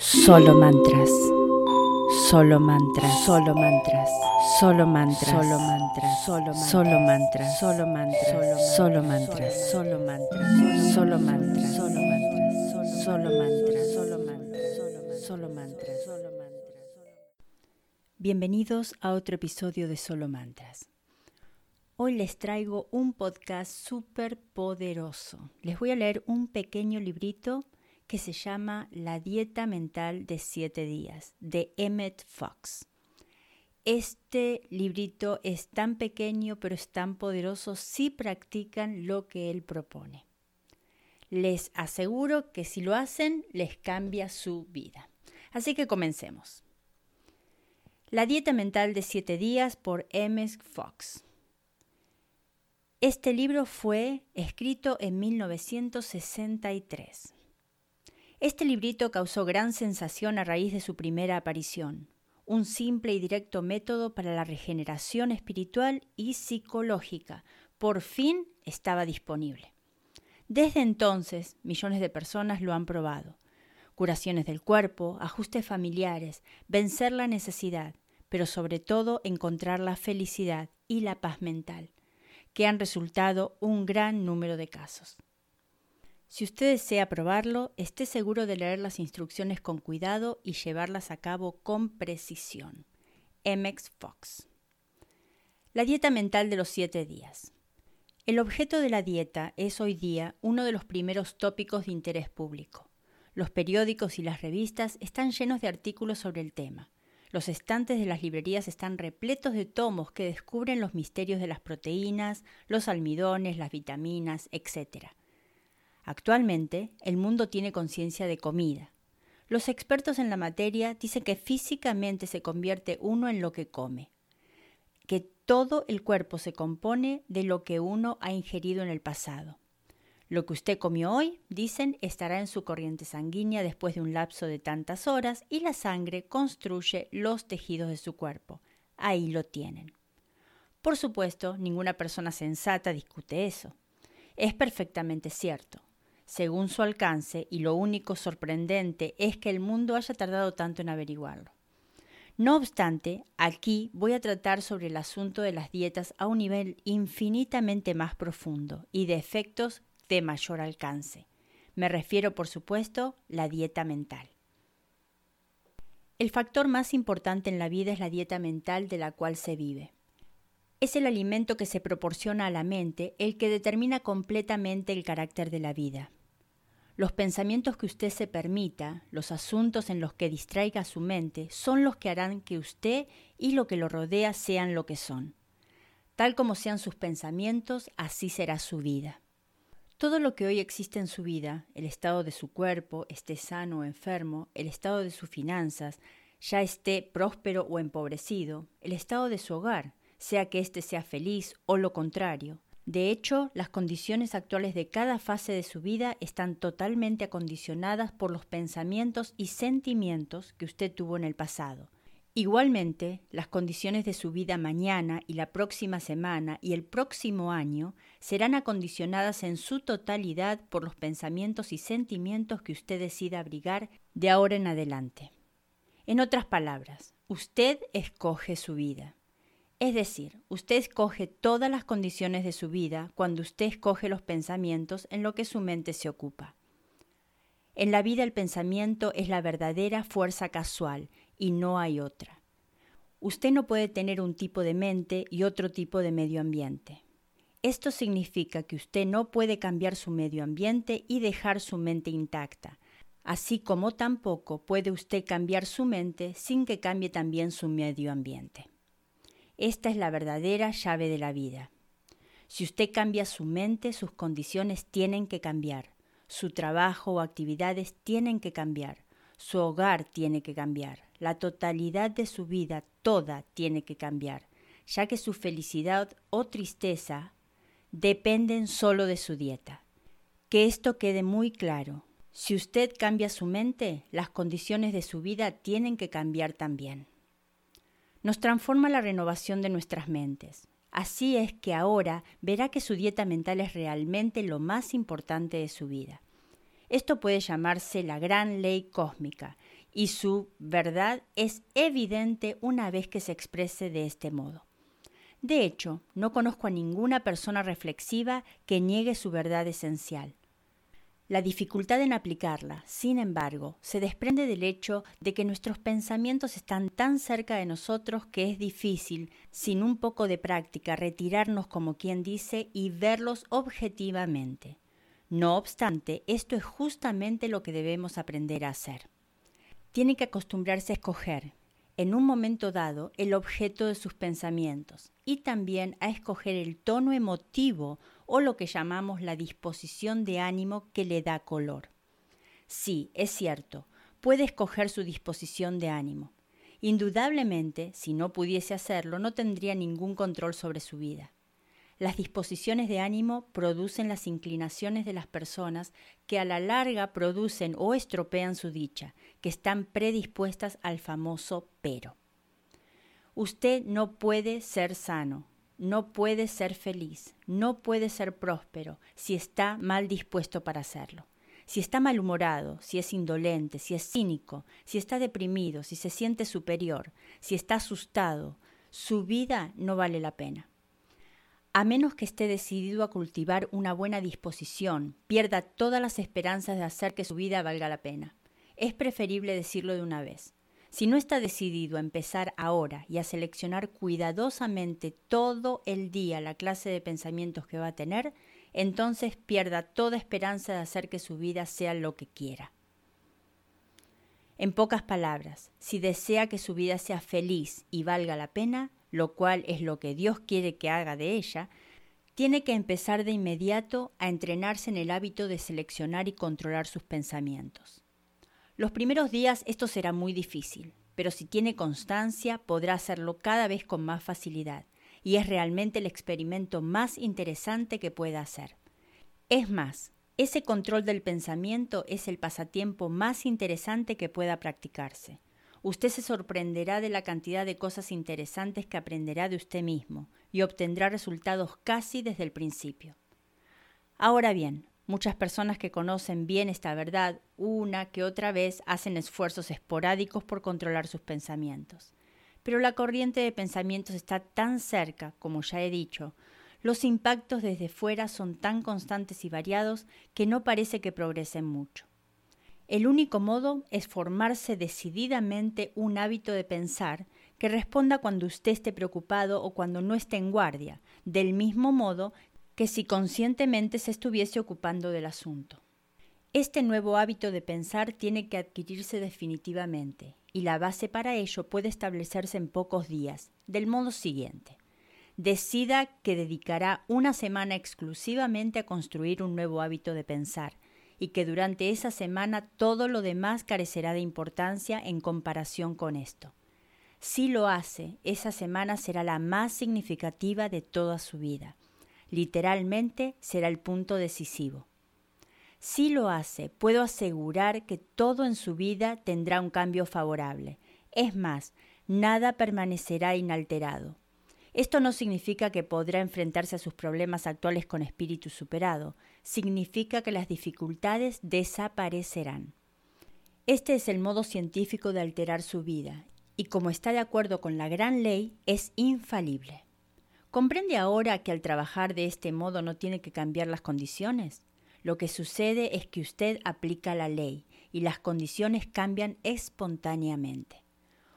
Solo mantras. Solo mantras. Solo mantras. Solo mantras. Solo mantras. Solo mantras. Solo mantras. Solo mantras. Solo mantras. Solo mantras. Solo mantras. Solo mantras. Solo mantras. Solo mantras. Solo mantras. Bienvenidos a otro episodio de Solo Mantras. Hoy les traigo un podcast súper poderoso. Les voy a leer un pequeño librito que se llama La Dieta Mental de Siete Días, de Emmett Fox. Este librito es tan pequeño pero es tan poderoso si practican lo que él propone. Les aseguro que si lo hacen les cambia su vida. Así que comencemos. La dieta mental de siete días por Emmett Fox. Este libro fue escrito en 1963. Este librito causó gran sensación a raíz de su primera aparición, un simple y directo método para la regeneración espiritual y psicológica. Por fin estaba disponible. Desde entonces, millones de personas lo han probado. Curaciones del cuerpo, ajustes familiares, vencer la necesidad, pero sobre todo encontrar la felicidad y la paz mental, que han resultado un gran número de casos. Si usted desea probarlo, esté seguro de leer las instrucciones con cuidado y llevarlas a cabo con precisión. MX Fox. La dieta mental de los siete días. El objeto de la dieta es hoy día uno de los primeros tópicos de interés público. Los periódicos y las revistas están llenos de artículos sobre el tema. Los estantes de las librerías están repletos de tomos que descubren los misterios de las proteínas, los almidones, las vitaminas, etc. Actualmente, el mundo tiene conciencia de comida. Los expertos en la materia dicen que físicamente se convierte uno en lo que come, que todo el cuerpo se compone de lo que uno ha ingerido en el pasado. Lo que usted comió hoy, dicen, estará en su corriente sanguínea después de un lapso de tantas horas y la sangre construye los tejidos de su cuerpo. Ahí lo tienen. Por supuesto, ninguna persona sensata discute eso. Es perfectamente cierto según su alcance, y lo único sorprendente es que el mundo haya tardado tanto en averiguarlo. No obstante, aquí voy a tratar sobre el asunto de las dietas a un nivel infinitamente más profundo y de efectos de mayor alcance. Me refiero, por supuesto, la dieta mental. El factor más importante en la vida es la dieta mental de la cual se vive. Es el alimento que se proporciona a la mente el que determina completamente el carácter de la vida. Los pensamientos que usted se permita, los asuntos en los que distraiga su mente, son los que harán que usted y lo que lo rodea sean lo que son. Tal como sean sus pensamientos, así será su vida. Todo lo que hoy existe en su vida, el estado de su cuerpo, esté sano o enfermo, el estado de sus finanzas, ya esté próspero o empobrecido, el estado de su hogar, sea que éste sea feliz o lo contrario, de hecho, las condiciones actuales de cada fase de su vida están totalmente acondicionadas por los pensamientos y sentimientos que usted tuvo en el pasado. Igualmente, las condiciones de su vida mañana y la próxima semana y el próximo año serán acondicionadas en su totalidad por los pensamientos y sentimientos que usted decida abrigar de ahora en adelante. En otras palabras, usted escoge su vida. Es decir, usted escoge todas las condiciones de su vida cuando usted escoge los pensamientos en lo que su mente se ocupa. En la vida el pensamiento es la verdadera fuerza casual y no hay otra. Usted no puede tener un tipo de mente y otro tipo de medio ambiente. Esto significa que usted no puede cambiar su medio ambiente y dejar su mente intacta, así como tampoco puede usted cambiar su mente sin que cambie también su medio ambiente. Esta es la verdadera llave de la vida. Si usted cambia su mente, sus condiciones tienen que cambiar. Su trabajo o actividades tienen que cambiar. Su hogar tiene que cambiar. La totalidad de su vida, toda, tiene que cambiar, ya que su felicidad o tristeza dependen solo de su dieta. Que esto quede muy claro. Si usted cambia su mente, las condiciones de su vida tienen que cambiar también nos transforma la renovación de nuestras mentes. Así es que ahora verá que su dieta mental es realmente lo más importante de su vida. Esto puede llamarse la gran ley cósmica, y su verdad es evidente una vez que se exprese de este modo. De hecho, no conozco a ninguna persona reflexiva que niegue su verdad esencial. La dificultad en aplicarla, sin embargo, se desprende del hecho de que nuestros pensamientos están tan cerca de nosotros que es difícil, sin un poco de práctica, retirarnos como quien dice y verlos objetivamente. No obstante, esto es justamente lo que debemos aprender a hacer. Tiene que acostumbrarse a escoger, en un momento dado, el objeto de sus pensamientos y también a escoger el tono emotivo o lo que llamamos la disposición de ánimo que le da color. Sí, es cierto, puede escoger su disposición de ánimo. Indudablemente, si no pudiese hacerlo, no tendría ningún control sobre su vida. Las disposiciones de ánimo producen las inclinaciones de las personas que a la larga producen o estropean su dicha, que están predispuestas al famoso pero. Usted no puede ser sano, no puede ser feliz, no puede ser próspero si está mal dispuesto para hacerlo. Si está malhumorado, si es indolente, si es cínico, si está deprimido, si se siente superior, si está asustado, su vida no vale la pena a menos que esté decidido a cultivar una buena disposición, pierda todas las esperanzas de hacer que su vida valga la pena. Es preferible decirlo de una vez. Si no está decidido a empezar ahora y a seleccionar cuidadosamente todo el día la clase de pensamientos que va a tener, entonces pierda toda esperanza de hacer que su vida sea lo que quiera. En pocas palabras, si desea que su vida sea feliz y valga la pena, lo cual es lo que Dios quiere que haga de ella, tiene que empezar de inmediato a entrenarse en el hábito de seleccionar y controlar sus pensamientos. Los primeros días esto será muy difícil, pero si tiene constancia podrá hacerlo cada vez con más facilidad, y es realmente el experimento más interesante que pueda hacer. Es más, ese control del pensamiento es el pasatiempo más interesante que pueda practicarse. Usted se sorprenderá de la cantidad de cosas interesantes que aprenderá de usted mismo y obtendrá resultados casi desde el principio. Ahora bien, muchas personas que conocen bien esta verdad una que otra vez hacen esfuerzos esporádicos por controlar sus pensamientos. Pero la corriente de pensamientos está tan cerca, como ya he dicho, los impactos desde fuera son tan constantes y variados que no parece que progresen mucho. El único modo es formarse decididamente un hábito de pensar que responda cuando usted esté preocupado o cuando no esté en guardia, del mismo modo que si conscientemente se estuviese ocupando del asunto. Este nuevo hábito de pensar tiene que adquirirse definitivamente, y la base para ello puede establecerse en pocos días, del modo siguiente. Decida que dedicará una semana exclusivamente a construir un nuevo hábito de pensar, y que durante esa semana todo lo demás carecerá de importancia en comparación con esto. Si lo hace, esa semana será la más significativa de toda su vida. Literalmente será el punto decisivo. Si lo hace, puedo asegurar que todo en su vida tendrá un cambio favorable. Es más, nada permanecerá inalterado. Esto no significa que podrá enfrentarse a sus problemas actuales con espíritu superado, significa que las dificultades desaparecerán. Este es el modo científico de alterar su vida, y como está de acuerdo con la gran ley, es infalible. ¿Comprende ahora que al trabajar de este modo no tiene que cambiar las condiciones? Lo que sucede es que usted aplica la ley y las condiciones cambian espontáneamente.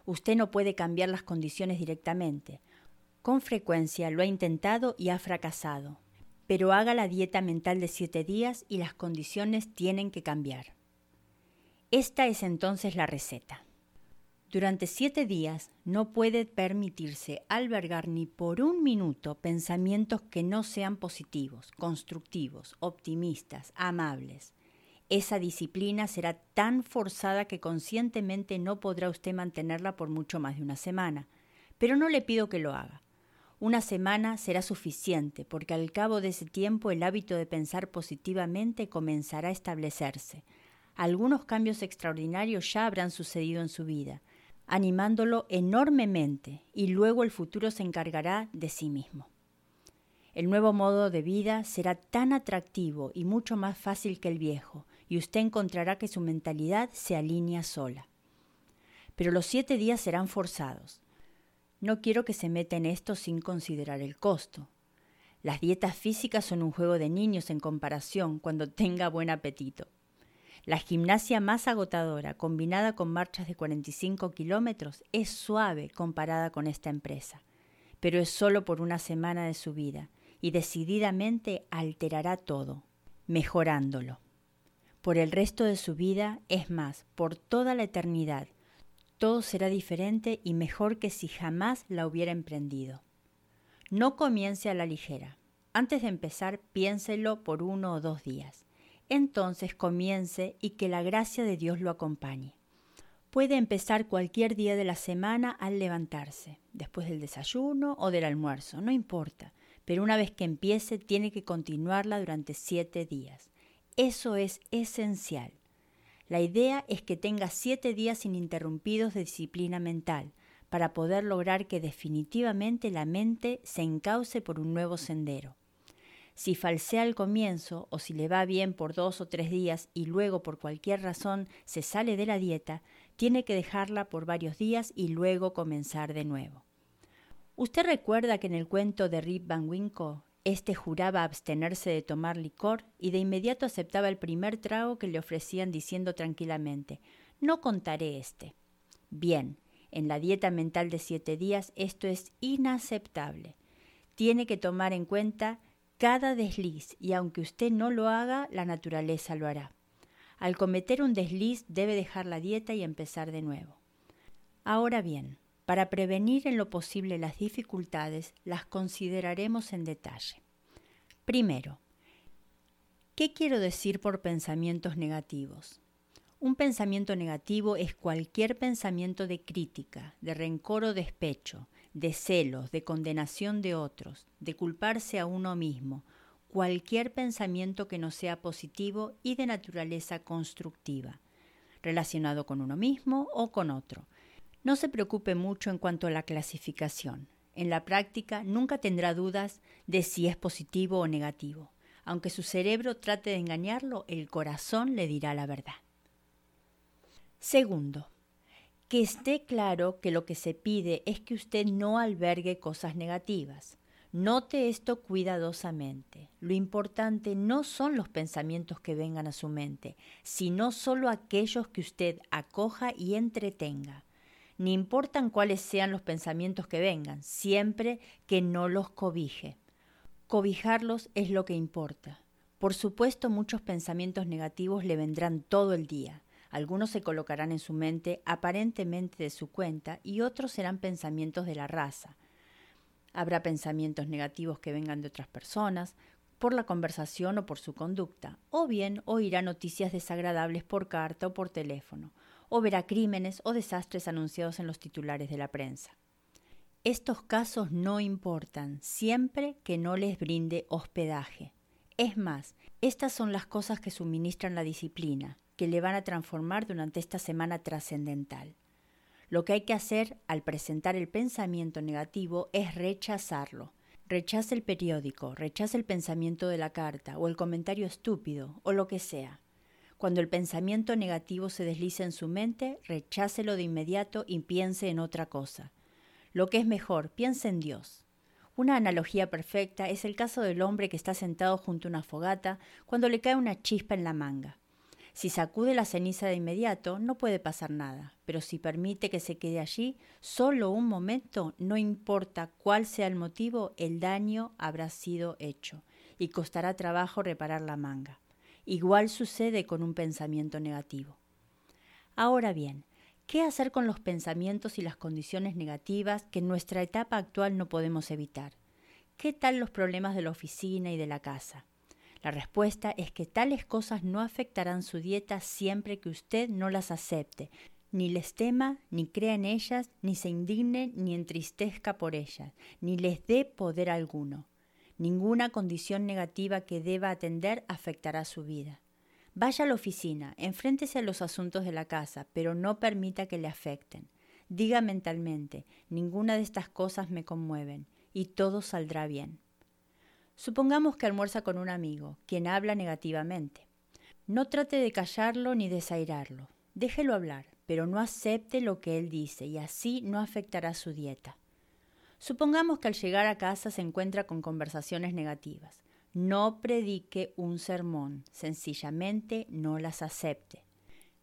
Usted no puede cambiar las condiciones directamente, con frecuencia lo ha intentado y ha fracasado, pero haga la dieta mental de siete días y las condiciones tienen que cambiar. Esta es entonces la receta. Durante siete días no puede permitirse albergar ni por un minuto pensamientos que no sean positivos, constructivos, optimistas, amables. Esa disciplina será tan forzada que conscientemente no podrá usted mantenerla por mucho más de una semana, pero no le pido que lo haga. Una semana será suficiente porque al cabo de ese tiempo el hábito de pensar positivamente comenzará a establecerse. Algunos cambios extraordinarios ya habrán sucedido en su vida, animándolo enormemente y luego el futuro se encargará de sí mismo. El nuevo modo de vida será tan atractivo y mucho más fácil que el viejo, y usted encontrará que su mentalidad se alinea sola. pero los siete días serán forzados. No quiero que se meta en esto sin considerar el costo. Las dietas físicas son un juego de niños en comparación cuando tenga buen apetito. La gimnasia más agotadora, combinada con marchas de 45 kilómetros, es suave comparada con esta empresa, pero es solo por una semana de su vida y decididamente alterará todo, mejorándolo. Por el resto de su vida, es más, por toda la eternidad, todo será diferente y mejor que si jamás la hubiera emprendido. No comience a la ligera. Antes de empezar, piénselo por uno o dos días. Entonces comience y que la gracia de Dios lo acompañe. Puede empezar cualquier día de la semana al levantarse, después del desayuno o del almuerzo, no importa, pero una vez que empiece tiene que continuarla durante siete días. Eso es esencial. La idea es que tenga siete días ininterrumpidos de disciplina mental para poder lograr que definitivamente la mente se encauce por un nuevo sendero. Si falsea al comienzo o si le va bien por dos o tres días y luego por cualquier razón se sale de la dieta, tiene que dejarla por varios días y luego comenzar de nuevo. ¿Usted recuerda que en el cuento de Rip Van Winkle este juraba abstenerse de tomar licor y de inmediato aceptaba el primer trago que le ofrecían diciendo tranquilamente No contaré este. Bien, en la dieta mental de siete días esto es inaceptable. Tiene que tomar en cuenta cada desliz y aunque usted no lo haga, la naturaleza lo hará. Al cometer un desliz debe dejar la dieta y empezar de nuevo. Ahora bien, para prevenir en lo posible las dificultades, las consideraremos en detalle. Primero, ¿qué quiero decir por pensamientos negativos? Un pensamiento negativo es cualquier pensamiento de crítica, de rencor o despecho, de celos, de condenación de otros, de culparse a uno mismo, cualquier pensamiento que no sea positivo y de naturaleza constructiva, relacionado con uno mismo o con otro, no se preocupe mucho en cuanto a la clasificación. En la práctica nunca tendrá dudas de si es positivo o negativo. Aunque su cerebro trate de engañarlo, el corazón le dirá la verdad. Segundo, que esté claro que lo que se pide es que usted no albergue cosas negativas. Note esto cuidadosamente. Lo importante no son los pensamientos que vengan a su mente, sino solo aquellos que usted acoja y entretenga ni importan cuáles sean los pensamientos que vengan, siempre que no los cobije. Cobijarlos es lo que importa. Por supuesto, muchos pensamientos negativos le vendrán todo el día. Algunos se colocarán en su mente aparentemente de su cuenta y otros serán pensamientos de la raza. Habrá pensamientos negativos que vengan de otras personas, por la conversación o por su conducta, o bien oirá noticias desagradables por carta o por teléfono, o verá crímenes o desastres anunciados en los titulares de la prensa. Estos casos no importan siempre que no les brinde hospedaje. Es más, estas son las cosas que suministran la disciplina, que le van a transformar durante esta semana trascendental. Lo que hay que hacer al presentar el pensamiento negativo es rechazarlo. Rechace el periódico, rechace el pensamiento de la carta o el comentario estúpido o lo que sea. Cuando el pensamiento negativo se deslice en su mente, rechácelo de inmediato y piense en otra cosa. Lo que es mejor, piense en Dios. Una analogía perfecta es el caso del hombre que está sentado junto a una fogata cuando le cae una chispa en la manga. Si sacude la ceniza de inmediato, no puede pasar nada, pero si permite que se quede allí solo un momento, no importa cuál sea el motivo, el daño habrá sido hecho y costará trabajo reparar la manga. Igual sucede con un pensamiento negativo. Ahora bien, ¿qué hacer con los pensamientos y las condiciones negativas que en nuestra etapa actual no podemos evitar? ¿Qué tal los problemas de la oficina y de la casa? La respuesta es que tales cosas no afectarán su dieta siempre que usted no las acepte, ni les tema, ni crea en ellas, ni se indigne, ni entristezca por ellas, ni les dé poder alguno. Ninguna condición negativa que deba atender afectará su vida. Vaya a la oficina, enfréntese a los asuntos de la casa, pero no permita que le afecten. Diga mentalmente, ninguna de estas cosas me conmueven, y todo saldrá bien. Supongamos que almuerza con un amigo, quien habla negativamente. No trate de callarlo ni desairarlo. Déjelo hablar, pero no acepte lo que él dice y así no afectará su dieta. Supongamos que al llegar a casa se encuentra con conversaciones negativas. No predique un sermón, sencillamente no las acepte.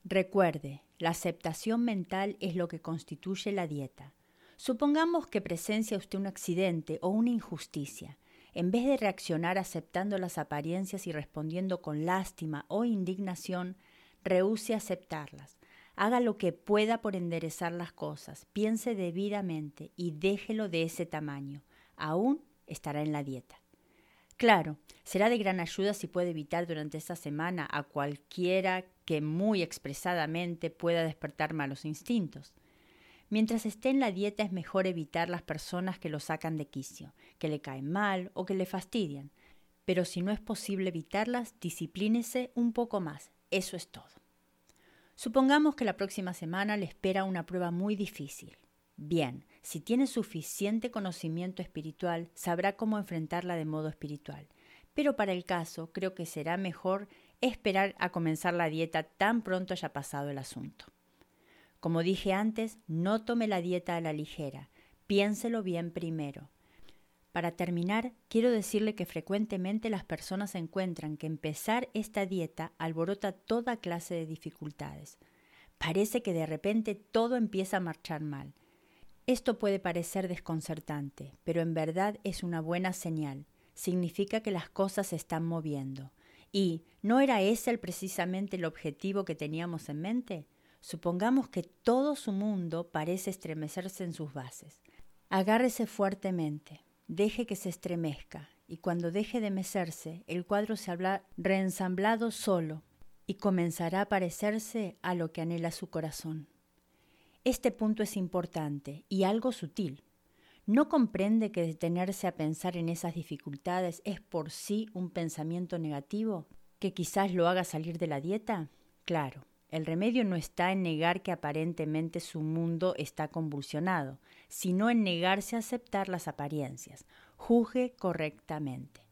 Recuerde, la aceptación mental es lo que constituye la dieta. Supongamos que presencia usted un accidente o una injusticia. En vez de reaccionar aceptando las apariencias y respondiendo con lástima o indignación, rehúse aceptarlas. Haga lo que pueda por enderezar las cosas, piense debidamente y déjelo de ese tamaño. Aún estará en la dieta. Claro, será de gran ayuda si puede evitar durante esta semana a cualquiera que muy expresadamente pueda despertar malos instintos. Mientras esté en la dieta es mejor evitar las personas que lo sacan de quicio, que le caen mal o que le fastidian. Pero si no es posible evitarlas, disciplínese un poco más. Eso es todo. Supongamos que la próxima semana le espera una prueba muy difícil. Bien, si tiene suficiente conocimiento espiritual, sabrá cómo enfrentarla de modo espiritual. Pero para el caso, creo que será mejor esperar a comenzar la dieta tan pronto haya pasado el asunto. Como dije antes, no tome la dieta a la ligera, piénselo bien primero. Para terminar, quiero decirle que frecuentemente las personas encuentran que empezar esta dieta alborota toda clase de dificultades. Parece que de repente todo empieza a marchar mal. Esto puede parecer desconcertante, pero en verdad es una buena señal. Significa que las cosas se están moviendo. ¿Y no era ese precisamente el objetivo que teníamos en mente? Supongamos que todo su mundo parece estremecerse en sus bases. Agárrese fuertemente, deje que se estremezca, y cuando deje de mecerse, el cuadro se habrá reensamblado solo y comenzará a parecerse a lo que anhela su corazón. Este punto es importante y algo sutil. ¿No comprende que detenerse a pensar en esas dificultades es por sí un pensamiento negativo que quizás lo haga salir de la dieta? Claro, el remedio no está en negar que aparentemente su mundo está convulsionado, sino en negarse a aceptar las apariencias. Juzgue correctamente.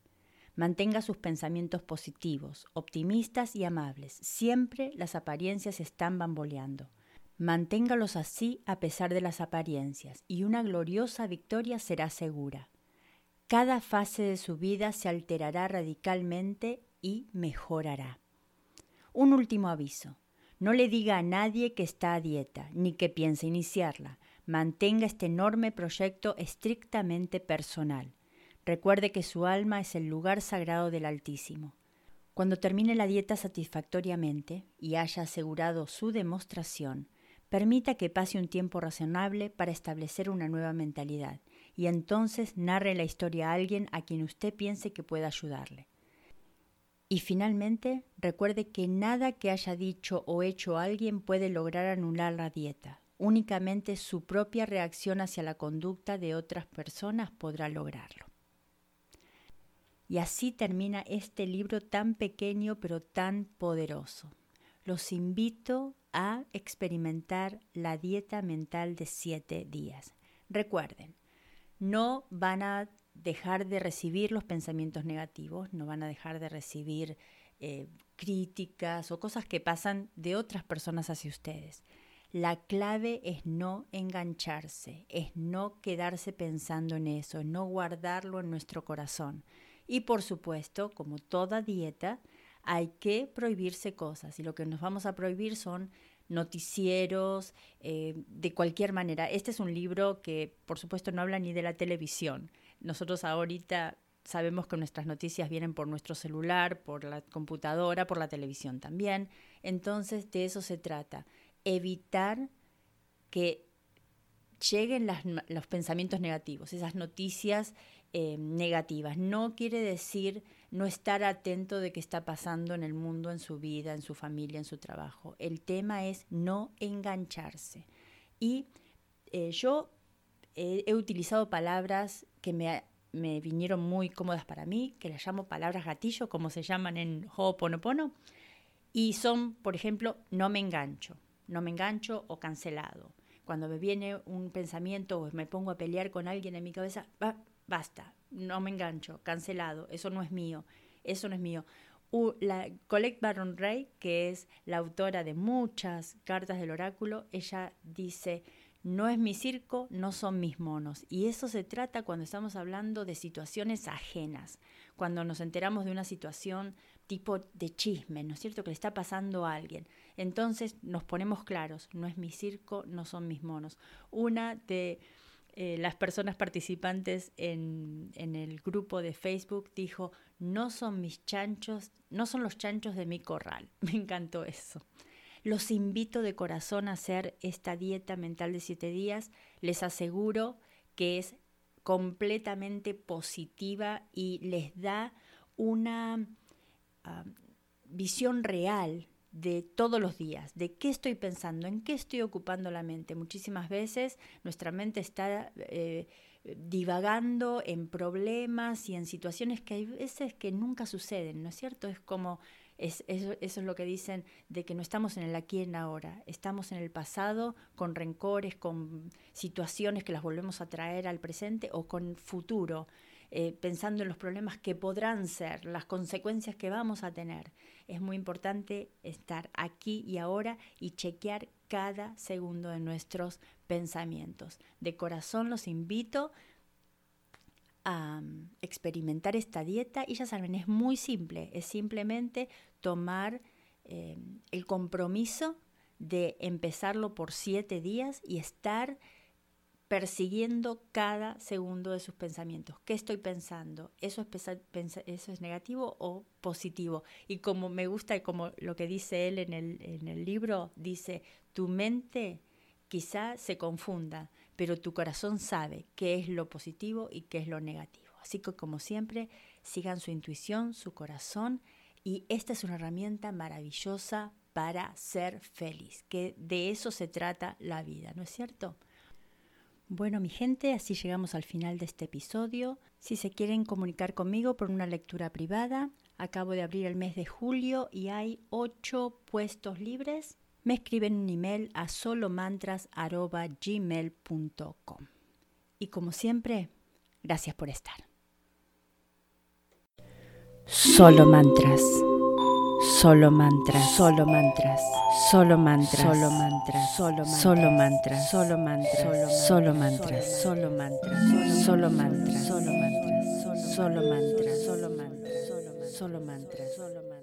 Mantenga sus pensamientos positivos, optimistas y amables. Siempre las apariencias están bamboleando. Manténgalos así a pesar de las apariencias, y una gloriosa victoria será segura. Cada fase de su vida se alterará radicalmente y mejorará. Un último aviso. No le diga a nadie que está a dieta, ni que piense iniciarla. Mantenga este enorme proyecto estrictamente personal. Recuerde que su alma es el lugar sagrado del Altísimo. Cuando termine la dieta satisfactoriamente y haya asegurado su demostración, permita que pase un tiempo razonable para establecer una nueva mentalidad y entonces narre la historia a alguien a quien usted piense que pueda ayudarle. Y finalmente, recuerde que nada que haya dicho o hecho alguien puede lograr anular la dieta. Únicamente su propia reacción hacia la conducta de otras personas podrá lograrlo. Y así termina este libro tan pequeño pero tan poderoso. Los invito a experimentar la dieta mental de siete días. Recuerden, no van a dejar de recibir los pensamientos negativos, no van a dejar de recibir eh, críticas o cosas que pasan de otras personas hacia ustedes. La clave es no engancharse, es no quedarse pensando en eso, no guardarlo en nuestro corazón. Y por supuesto, como toda dieta, hay que prohibirse cosas y lo que nos vamos a prohibir son noticieros, eh, de cualquier manera. Este es un libro que, por supuesto, no habla ni de la televisión. Nosotros ahorita sabemos que nuestras noticias vienen por nuestro celular, por la computadora, por la televisión también. Entonces, de eso se trata. Evitar que lleguen los pensamientos negativos, esas noticias eh, negativas. No quiere decir no estar atento de qué está pasando en el mundo, en su vida, en su familia, en su trabajo. El tema es no engancharse. Y eh, yo he utilizado palabras que me, me, vinieron muy cómodas para mí, que las llamo palabras gatillo, como se llaman en Ho'oponopono, y son, por ejemplo, no me engancho, no me engancho o cancelado. Cuando me viene un pensamiento o me pongo a pelear con alguien en mi cabeza, basta, no me engancho, cancelado, eso no es mío, eso no es mío. la Colette Baron Ray, que es la autora de muchas cartas del oráculo, ella dice, no es mi circo, no son mis monos. Y eso se trata cuando estamos hablando de situaciones ajenas, cuando nos enteramos de una situación tipo de chisme, ¿no es cierto? Que le está pasando a alguien. Entonces nos ponemos claros, no es mi circo, no son mis monos. Una de eh, las personas participantes en, en, el grupo de Facebook dijo, no son mis chanchos, no son los chanchos de mi corral. Me encantó eso. Los invito de corazón a hacer esta dieta mental de siete días. Les aseguro que es completamente positiva y les da una ah, visión real de todos los días, de qué estoy pensando, en qué estoy ocupando la mente. Muchísimas veces nuestra mente está eh, divagando en problemas y en situaciones que hay veces que nunca suceden, ¿no es cierto? Es como, es, eso, es lo que dicen de que no estamos en el aquí y en ahora, estamos en el pasado con rencores, con situaciones que las volvemos a traer al presente o con futuro. Eh, pensando en los problemas que podrán ser, las consecuencias que vamos a tener. Es muy importante estar aquí y ahora y chequear cada segundo de nuestros pensamientos. De corazón los invito a experimentar esta dieta y ya saben, es muy simple, es simplemente tomar eh, el compromiso de empezarlo por siete días y estar persiguiendo cada segundo de sus pensamientos. ¿Qué estoy pensando? ¿Eso es, eso es negativo o positivo? Y como me gusta, y como lo que dice él en el, en el libro, dice, tu mente quizá se confunda, pero tu corazón sabe qué es lo positivo y qué es lo negativo. Así que como siempre, sigan su intuición, su corazón, y esta es una herramienta maravillosa para ser feliz, que de eso se trata la vida, ¿no es cierto? Bueno, mi gente, así llegamos al final de este episodio. Si se quieren comunicar conmigo por una lectura privada, acabo de abrir el mes de julio y hay ocho puestos libres. Me escriben un email a solomantras.gmail.com. Y como siempre, gracias por estar. Solo mantras. Solo mantras, solo mantras, solo mantras, solo mantras, solo mantras, solo mantras, solo mantras, solo mantras, solo mantras, solo mantras, solo mantras, solo mantras, solo mantras, solo mantras, solo mantras, solo mantras.